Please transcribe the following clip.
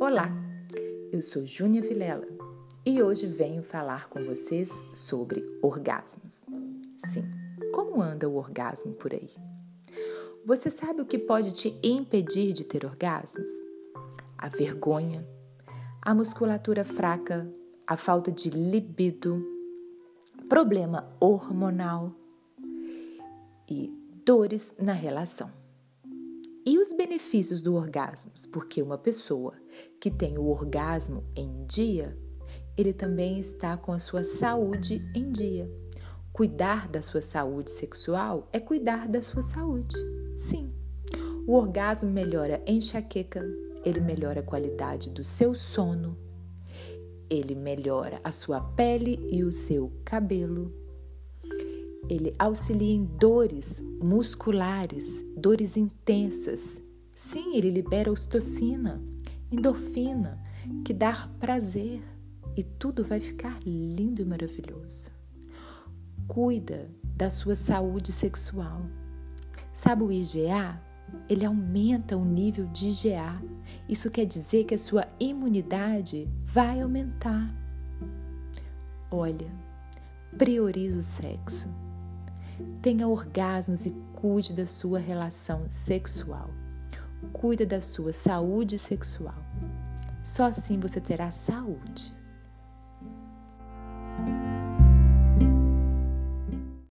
Olá, eu sou Júnia Vilela e hoje venho falar com vocês sobre orgasmos. Sim, como anda o orgasmo por aí? Você sabe o que pode te impedir de ter orgasmos? A vergonha, a musculatura fraca, a falta de libido, problema hormonal e dores na relação. E os benefícios do orgasmo? Porque uma pessoa que tem o orgasmo em dia, ele também está com a sua saúde em dia. Cuidar da sua saúde sexual é cuidar da sua saúde. Sim. O orgasmo melhora a enxaqueca, ele melhora a qualidade do seu sono, ele melhora a sua pele e o seu cabelo, ele auxilia em dores musculares, dores intensas. Sim, ele libera ocitocina, endorfina, que dá prazer e tudo vai ficar lindo e maravilhoso. Cuida da sua saúde sexual. Sabe o IgA? Ele aumenta o nível de IgA. Isso quer dizer que a sua imunidade vai aumentar. Olha, prioriza o sexo tenha orgasmos e cuide da sua relação sexual. Cuide da sua saúde sexual. Só assim você terá saúde.